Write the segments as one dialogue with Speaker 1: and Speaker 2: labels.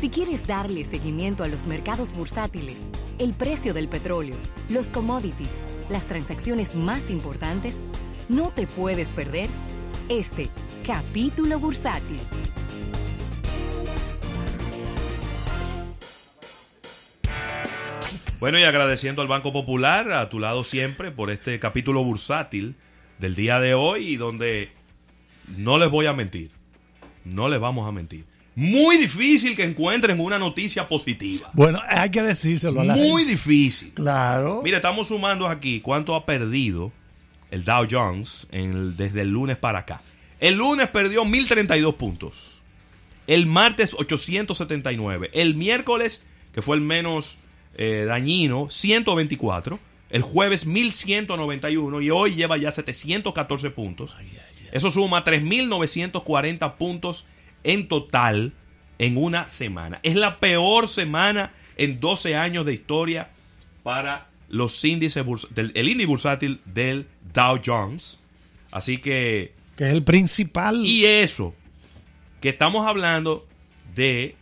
Speaker 1: Si quieres darle seguimiento a los mercados bursátiles, el precio del petróleo, los commodities, las transacciones más importantes, no te puedes perder este capítulo bursátil.
Speaker 2: Bueno, y agradeciendo al Banco Popular a tu lado siempre por este capítulo bursátil del día de hoy donde no les voy a mentir, no les vamos a mentir. Muy difícil que encuentren una noticia positiva.
Speaker 3: Bueno, hay que decírselo a la
Speaker 2: Muy
Speaker 3: gente.
Speaker 2: difícil.
Speaker 3: Claro.
Speaker 2: Mira, estamos sumando aquí cuánto ha perdido el Dow Jones en el- desde el lunes para acá. El lunes perdió 1032 puntos. El martes 879. El miércoles, que fue el menos eh, dañino, 124. El jueves 1191 y hoy lleva ya 714 puntos. Eso suma 3.940 puntos en total en una semana. Es la peor semana en 12 años de historia para los índices del el índice bursátil del Dow Jones. Así que
Speaker 3: Que es el principal.
Speaker 2: y eso que estamos hablando de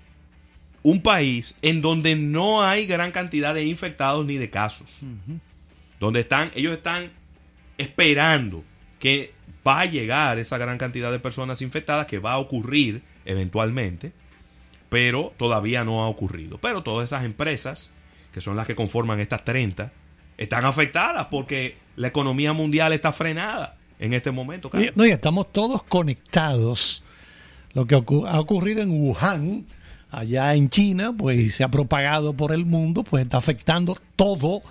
Speaker 2: un país en donde no hay gran cantidad de infectados ni de casos. Donde están, ellos están esperando que va a llegar esa gran cantidad de personas infectadas, que va a ocurrir eventualmente, pero todavía no ha ocurrido. Pero todas esas empresas, que son las que conforman estas 30, están afectadas porque la economía mundial está frenada en este momento. Carlos.
Speaker 3: no, y estamos todos conectados. Lo que ha ocurrido en Wuhan, allá en China, pues se ha propagado por el mundo, pues está afectando todo.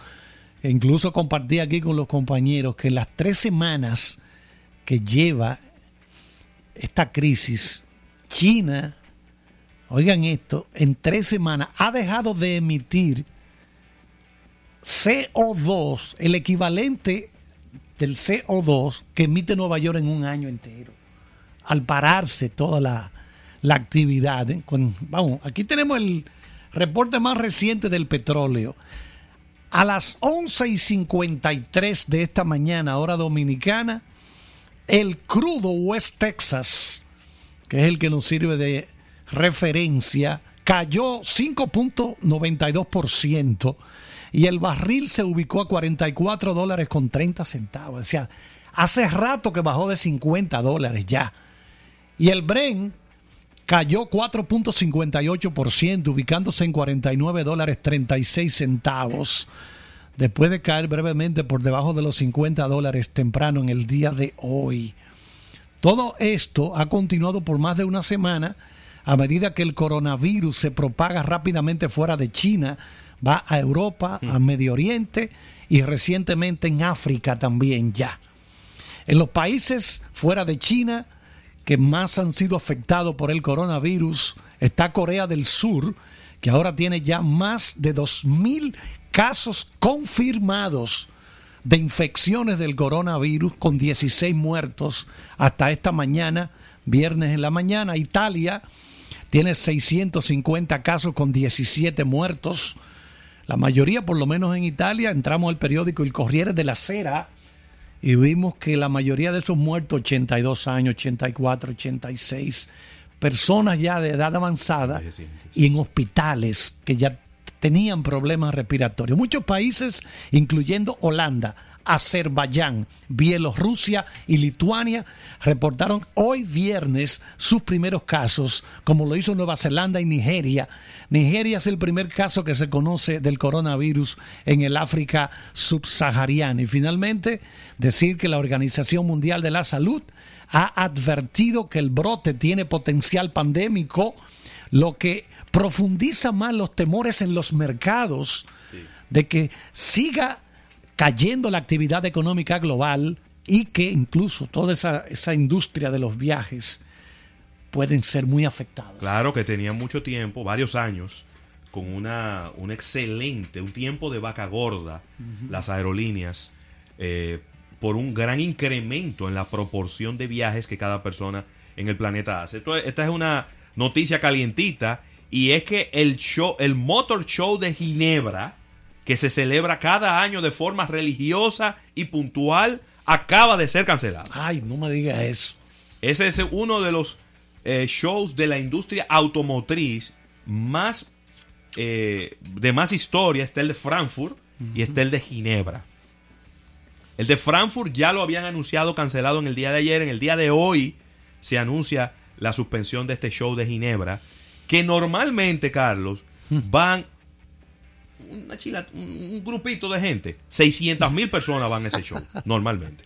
Speaker 3: E incluso compartí aquí con los compañeros que en las tres semanas que lleva esta crisis, China, oigan esto, en tres semanas ha dejado de emitir CO2, el equivalente del CO2 que emite Nueva York en un año entero. Al pararse toda la, la actividad. ¿eh? Vamos, aquí tenemos el reporte más reciente del petróleo. A las 11 y 53 de esta mañana, hora dominicana, el crudo West Texas, que es el que nos sirve de referencia, cayó 5.92% y el barril se ubicó a 44 dólares con 30 centavos. O sea, hace rato que bajó de 50 dólares ya. Y el Bren cayó 4.58%, ubicándose en 49 dólares 36 centavos, después de caer brevemente por debajo de los 50 dólares temprano en el día de hoy. Todo esto ha continuado por más de una semana a medida que el coronavirus se propaga rápidamente fuera de China, va a Europa, a Medio Oriente y recientemente en África también ya. En los países fuera de China que más han sido afectados por el coronavirus está Corea del Sur, que ahora tiene ya más de 2.000 casos confirmados de infecciones del coronavirus con 16 muertos hasta esta mañana, viernes en la mañana. Italia tiene 650 casos con 17 muertos. La mayoría, por lo menos en Italia, entramos al periódico El Corriere de la Sera y vimos que la mayoría de esos muertos, 82 años, 84, 86, personas ya de edad avanzada y en hospitales que ya tenían problemas respiratorios. Muchos países, incluyendo Holanda, Azerbaiyán, Bielorrusia y Lituania, reportaron hoy viernes sus primeros casos, como lo hizo Nueva Zelanda y Nigeria. Nigeria es el primer caso que se conoce del coronavirus en el África subsahariana. Y finalmente, decir que la Organización Mundial de la Salud ha advertido que el brote tiene potencial pandémico, lo que profundiza más los temores en los mercados de que siga cayendo la actividad económica global y que incluso toda esa, esa industria de los viajes pueden ser muy afectados.
Speaker 2: Claro que tenían mucho tiempo, varios años, con una, un excelente, un tiempo de vaca gorda, las aerolíneas, eh, por un gran incremento en la proporción de viajes que cada persona en el planeta hace. Esto- esta es una noticia calientita y es que el show, el Motor Show de Ginebra, que se celebra cada año de forma religiosa y puntual, acaba de ser cancelado.
Speaker 3: Ay, no me diga eso.
Speaker 2: Ese es uno de los eh, shows de la industria automotriz más eh, de más historia está el de Frankfurt y está el de Ginebra. El de Frankfurt ya lo habían anunciado cancelado en el día de ayer. En el día de hoy se anuncia la suspensión de este show de Ginebra. Que normalmente, Carlos, van una chila, un grupito de gente. 600 mil personas van a ese show, normalmente.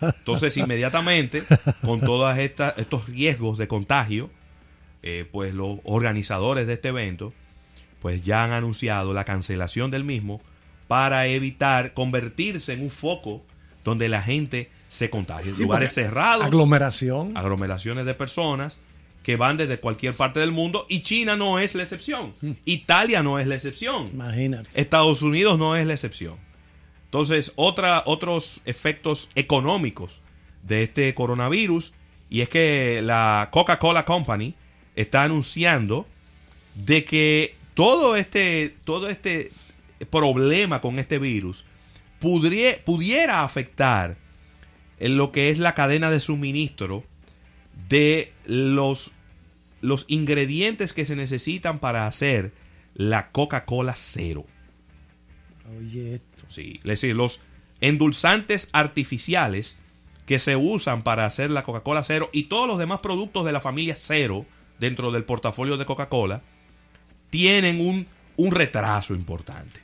Speaker 2: Entonces, inmediatamente, con todos estos riesgos de contagio, eh, pues los organizadores de este evento, pues ya han anunciado la cancelación del mismo para evitar convertirse en un foco donde la gente se contagie. Lugares cerrados.
Speaker 3: Aglomeración.
Speaker 2: Aglomeraciones de personas que van desde cualquier parte del mundo y China no es la excepción. Hmm. Italia no es la excepción.
Speaker 3: Imagínate.
Speaker 2: Estados Unidos no es la excepción. Entonces, otra, otros efectos económicos de este coronavirus y es que la Coca-Cola Company está anunciando de que todo este, todo este problema con este virus pudiera afectar en lo que es la cadena de suministro de los, los ingredientes que se necesitan para hacer la Coca-Cola cero.
Speaker 3: Oye, esto.
Speaker 2: Sí, es decir, los endulzantes artificiales que se usan para hacer la Coca-Cola cero y todos los demás productos de la familia cero dentro del portafolio de Coca-Cola tienen un, un, retraso importante.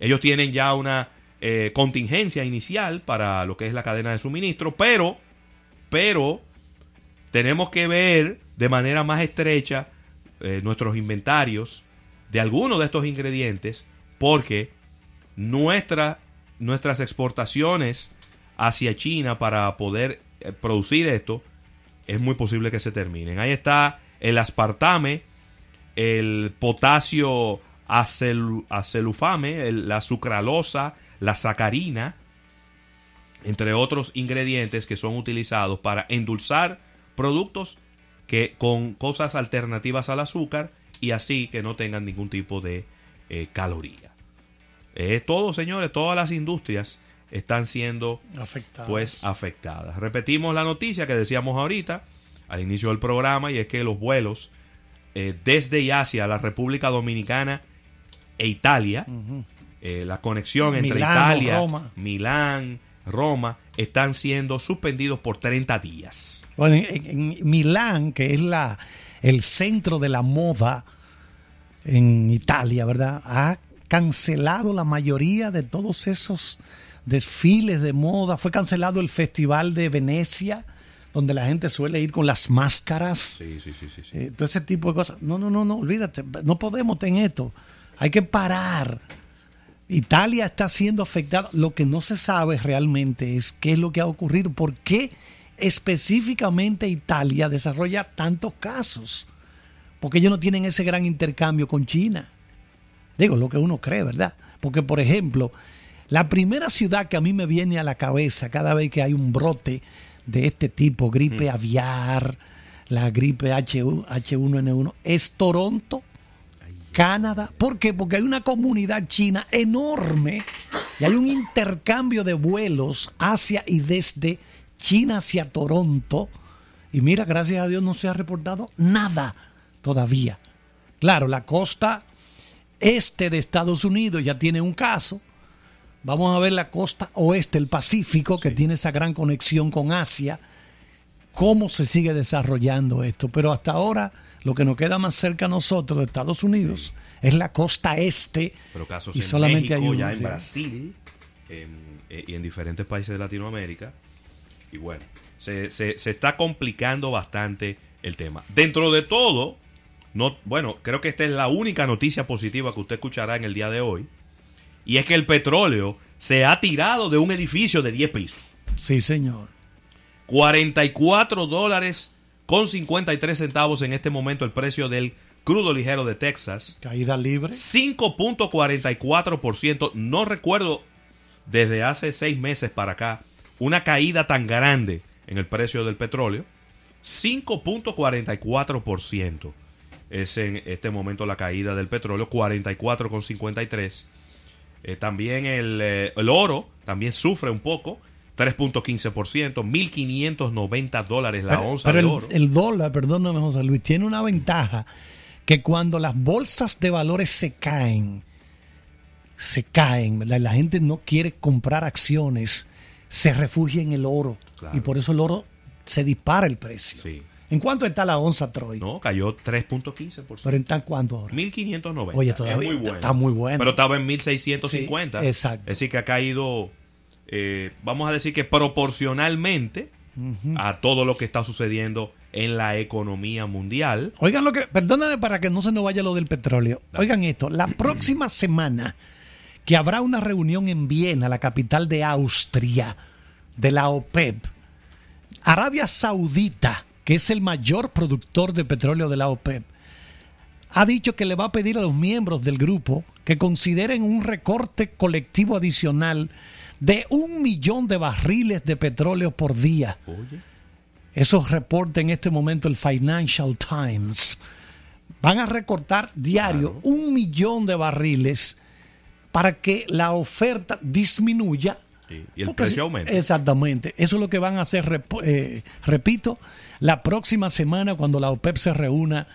Speaker 2: Ellos tienen ya una eh, contingencia inicial para lo que es la cadena de suministro, pero, pero tenemos que ver de manera más estrecha eh, nuestros inventarios de algunos de estos ingredientes porque nuestra, nuestras exportaciones hacia China para poder eh, producir esto es muy posible que se terminen. Ahí está el aspartame, el potasio acelufame, la sucralosa, la sacarina, entre otros ingredientes que son utilizados para endulzar productos que con cosas alternativas al azúcar y así que no tengan ningún tipo de eh, caloría. Es todo, señores, todas las industrias están siendo
Speaker 3: afectadas.
Speaker 2: pues afectadas. Repetimos la noticia que decíamos ahorita al inicio del programa y es que los vuelos eh, desde y hacia la República Dominicana e Italia, eh, la conexión entre Italia, Milán, Roma, están siendo suspendidos por 30 días.
Speaker 3: Bueno, en, Milán, que es la, el centro de la moda en Italia, ¿verdad? Ha cancelado la mayoría de todos esos desfiles de moda. Fue cancelado el Festival de Venecia, donde la gente suele ir con las máscaras.
Speaker 2: Sí, sí, sí, sí,
Speaker 3: eh, todo ese tipo de cosas. No, no, no, no, olvídate. No podemos tener esto. Hay que parar. Italia está siendo afectada. Lo que no se sabe realmente es qué es lo que ha ocurrido. ¿Por qué específicamente Italia desarrolla tantos casos? Porque ellos no tienen ese gran intercambio con China. Digo, lo que uno cree, ¿verdad? Porque, por ejemplo, la primera ciudad que a mí me viene a la cabeza cada vez que hay un brote de este tipo, gripe mm. aviar, la gripe H1N1, es Toronto, Canadá. ¿Por qué? Porque hay una comunidad china enorme y hay un intercambio de vuelos hacia y desde China hacia Toronto. Y mira, gracias a Dios no se ha reportado nada todavía. Claro, la costa este de Estados Unidos ya tiene un caso. Vamos a ver la costa oeste, el Pacífico, que tiene esa gran conexión con Asia. ¿Cómo se sigue desarrollando esto? Pero hasta ahora lo que nos queda más cerca a nosotros, de Estados Unidos, es la costa este.
Speaker 2: Pero casos y solamente hay ya en Brasil eh, y en diferentes países de Latinoamérica. Y bueno, se, se, está complicando bastante el tema. Dentro de todo, no, bueno, creo que esta es la única noticia positiva que usted escuchará en el día de hoy. Y es que el petróleo se ha tirado de un edificio de 10 pisos.
Speaker 3: Sí, señor.
Speaker 2: 44 dólares con 53 centavos en este momento el precio del crudo ligero de Texas.
Speaker 3: Caída libre.
Speaker 2: 5.44%. No recuerdo desde hace seis meses para acá una caída tan grande en el precio del petróleo. 5.44% es en este momento la caída del petróleo, 44,53. Eh, también el, eh, el oro también sufre un poco, 3.15%, 1.590 dólares la onza
Speaker 3: pero
Speaker 2: de oro.
Speaker 3: El dólar, perdóname José Luis, tiene una ventaja que cuando las bolsas de valores se caen, se caen, ¿verdad? la gente no quiere comprar acciones, se refugia en el oro
Speaker 2: Claro.
Speaker 3: y por eso el oro se dispara el precio.
Speaker 2: Sí.
Speaker 3: ¿En cuánto está la onza Troy?
Speaker 2: No, cayó 3.15%.
Speaker 3: Pero en tal cuánto ahora.
Speaker 2: 1590.
Speaker 3: Oye,
Speaker 2: Es
Speaker 3: todavía
Speaker 2: muy bueno.
Speaker 3: está muy bueno.
Speaker 2: Pero estaba en 1650.
Speaker 3: Sí, exacto.
Speaker 2: Es decir, que ha caído, eh, vamos a decir que proporcionalmente a todo lo que está sucediendo en la economía mundial.
Speaker 3: Oigan lo que, perdóname para que no se nos vaya lo del petróleo. Oigan esto, la próxima semana que habrá una reunión en Viena, la capital de Austria, de la OPEP, Arabia Saudita, que es el mayor productor de petróleo de la OPEP, ha dicho que le va a pedir a los miembros del grupo que consideren un recorte colectivo adicional de un millón de barriles de petróleo por día.
Speaker 2: Oye.
Speaker 3: Eso reporta en este momento el Financial Times. Van a recortar diario
Speaker 2: Claro.
Speaker 3: un millón de barriles para que la oferta disminuya.
Speaker 2: Sí, y el
Speaker 3: Porque
Speaker 2: precio aumenta.
Speaker 3: Exactamente. Eso es lo que van a hacer, eh, repito, la próxima semana cuando la OPEP se reúna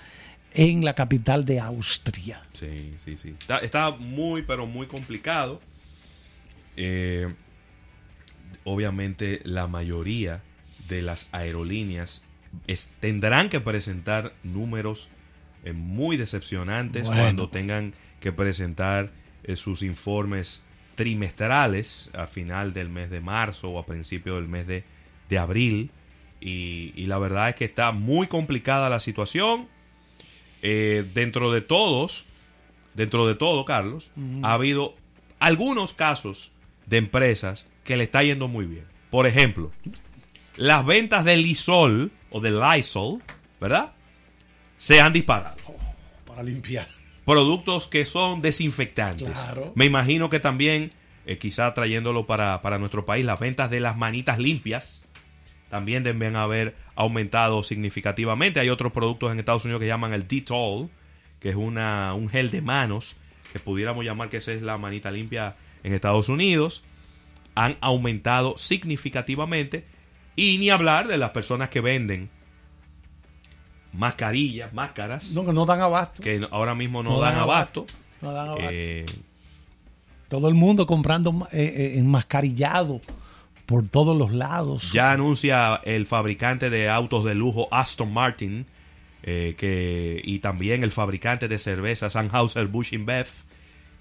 Speaker 3: en la capital de Austria.
Speaker 2: Sí, sí, sí. Está, está muy, pero muy complicado. Eh, obviamente la mayoría de las aerolíneas es- tendrán que presentar números eh, muy decepcionantes
Speaker 3: Bueno.
Speaker 2: cuando tengan que presentar eh, sus informes trimestrales a final del mes de marzo o a principio del mes de, de abril. Y, y la verdad es que está muy complicada la situación. Eh, dentro de todos, dentro de todo, Carlos, ha habido algunos casos de empresas que le está yendo muy bien. Por ejemplo, las ventas de Lysol o de Lysol, ¿verdad? Se han disparado.
Speaker 3: Para limpiar.
Speaker 2: Productos que son desinfectantes.
Speaker 3: Claro.
Speaker 2: Me imagino que también, eh, quizá trayéndolo para, para nuestro país, las ventas de las manitas limpias también deben haber aumentado significativamente. Hay otros productos en Estados Unidos que llaman el Dettol, que es una, un gel de manos, que pudiéramos llamar que esa es la manita limpia en Estados Unidos. Han aumentado significativamente. Y ni hablar de las personas que venden mascarillas, máscaras,
Speaker 3: No, que no dan abasto.
Speaker 2: que ahora mismo no,
Speaker 3: No
Speaker 2: dan
Speaker 3: dan
Speaker 2: abasto.
Speaker 3: No dan abasto.
Speaker 2: Eh,
Speaker 3: Todo el mundo comprando eh, eh, enmascarillado por todos los lados.
Speaker 2: Ya anuncia el fabricante de autos de lujo Aston Martin eh, que, y también el fabricante de cervezas Anheuser-Busch InBev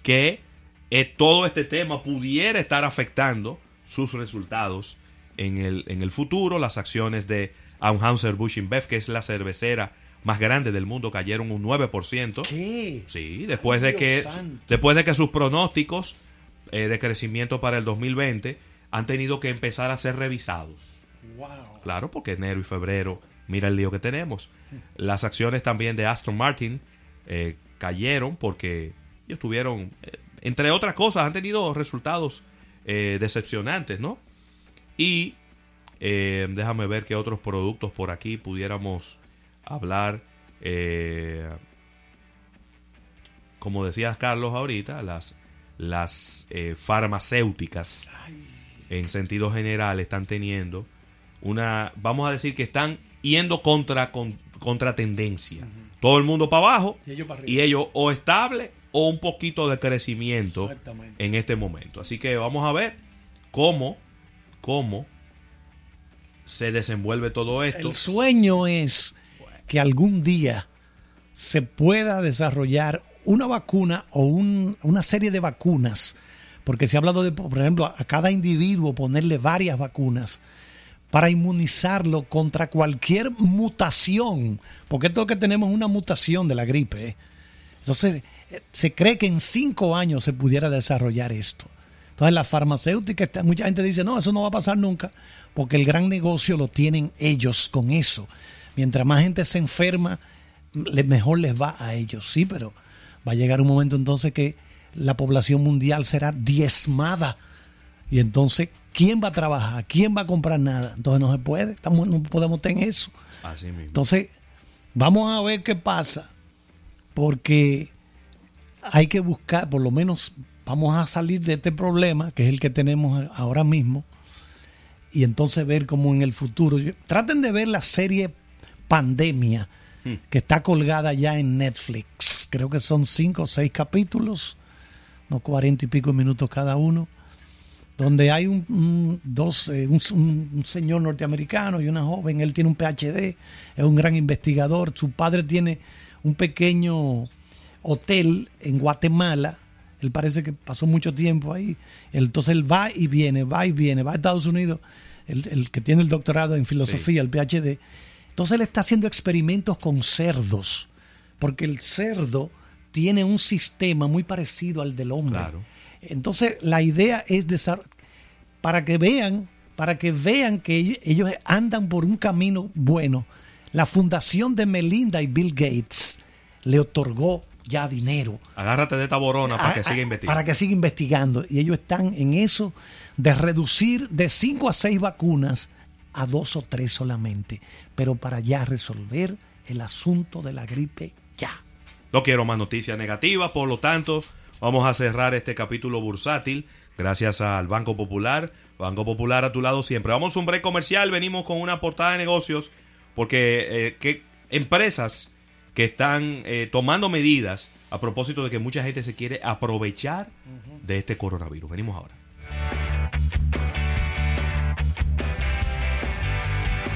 Speaker 2: que eh, todo este tema pudiera estar afectando sus resultados en el, en el futuro. Las acciones de Anheuser-Busch InBev, que es la cervecera más grande del mundo, cayeron un 9%.
Speaker 3: ¿Qué?
Speaker 2: Sí, después
Speaker 3: Ay,
Speaker 2: de que
Speaker 3: santo.
Speaker 2: después de que sus pronósticos eh, de crecimiento para el 2020 han tenido que empezar a ser revisados.
Speaker 3: Wow.
Speaker 2: Claro, porque enero y febrero, mira el lío que tenemos. Las acciones también de Aston Martin eh, cayeron porque ellos tuvieron, eh, entre otras cosas, han tenido resultados eh, decepcionantes, ¿no? Y eh, déjame ver qué otros productos por aquí pudiéramos hablar. eh, como decías Carlos ahorita, las, las farmacéuticas en sentido general están teniendo una, vamos a decir que están yendo contra, con- contra tendencia. Todo el mundo para abajo
Speaker 3: Y ellos para arriba.
Speaker 2: y ellos o estable o un poquito de crecimiento en este momento. Así que vamos a ver cómo, cómo se desenvuelve todo esto.
Speaker 3: El sueño es que algún día se pueda desarrollar una vacuna o un- una serie de vacunas, porque se ha hablado de, por ejemplo, a cada individuo ponerle varias vacunas para inmunizarlo contra cualquier mutación, porque esto que tenemos es una mutación de la gripe. ¿eh? Entonces, se cree que en cinco años se pudiera desarrollar esto. Entonces, las farmacéuticas, mucha gente dice, no, eso no va a pasar nunca, porque el gran negocio lo tienen ellos con eso. Mientras más gente se enferma, mejor les va a ellos. Sí, pero va a llegar un momento entonces que la población mundial será diezmada. Y entonces, ¿quién va a trabajar? ¿Quién va a comprar nada? Entonces no se puede, estamos, no podemos tener eso.
Speaker 2: Así mismo.
Speaker 3: Entonces, vamos a ver qué pasa, porque hay que buscar, por lo menos vamos a salir de este problema, que es el que tenemos ahora mismo, y entonces ver cómo en el futuro, traten de ver la serie Pandemia que está colgada ya en Netflix. Creo que son cinco o seis capítulos, no cuarenta y pico minutos cada uno, donde hay un, un- dos, eh, un señor norteamericano y una joven. Él tiene un PhD, es un gran investigador. Su padre tiene un pequeño hotel en Guatemala. Él parece que pasó mucho tiempo ahí. Entonces él va y viene, va y viene, va a Estados Unidos, el, el que tiene el doctorado en filosofía, el PhD. Entonces él está haciendo experimentos con cerdos, porque el cerdo tiene un sistema muy parecido al del hombre.
Speaker 2: Claro.
Speaker 3: Entonces la idea es desar- para que vean, para que vean que ellos andan por un camino bueno. La fundación de Melinda y Bill Gates le otorgó ya dinero
Speaker 2: Agárrate de esta borona para que
Speaker 3: a-
Speaker 2: siga
Speaker 3: a-
Speaker 2: investigando.
Speaker 3: Para que siga investigando. Y ellos están en eso de reducir de 5 a 6 vacunas a dos o tres solamente. Pero para ya resolver el asunto de la gripe ya.
Speaker 2: No quiero más noticias negativas, por lo tanto, vamos a cerrar este capítulo bursátil gracias al Banco Popular. Banco Popular a tu lado siempre. Vamos a un break comercial, venimos con una portada de negocios porque eh, que empresas que están eh, tomando medidas a propósito de que mucha gente se quiere aprovechar de este coronavirus. Venimos ahora.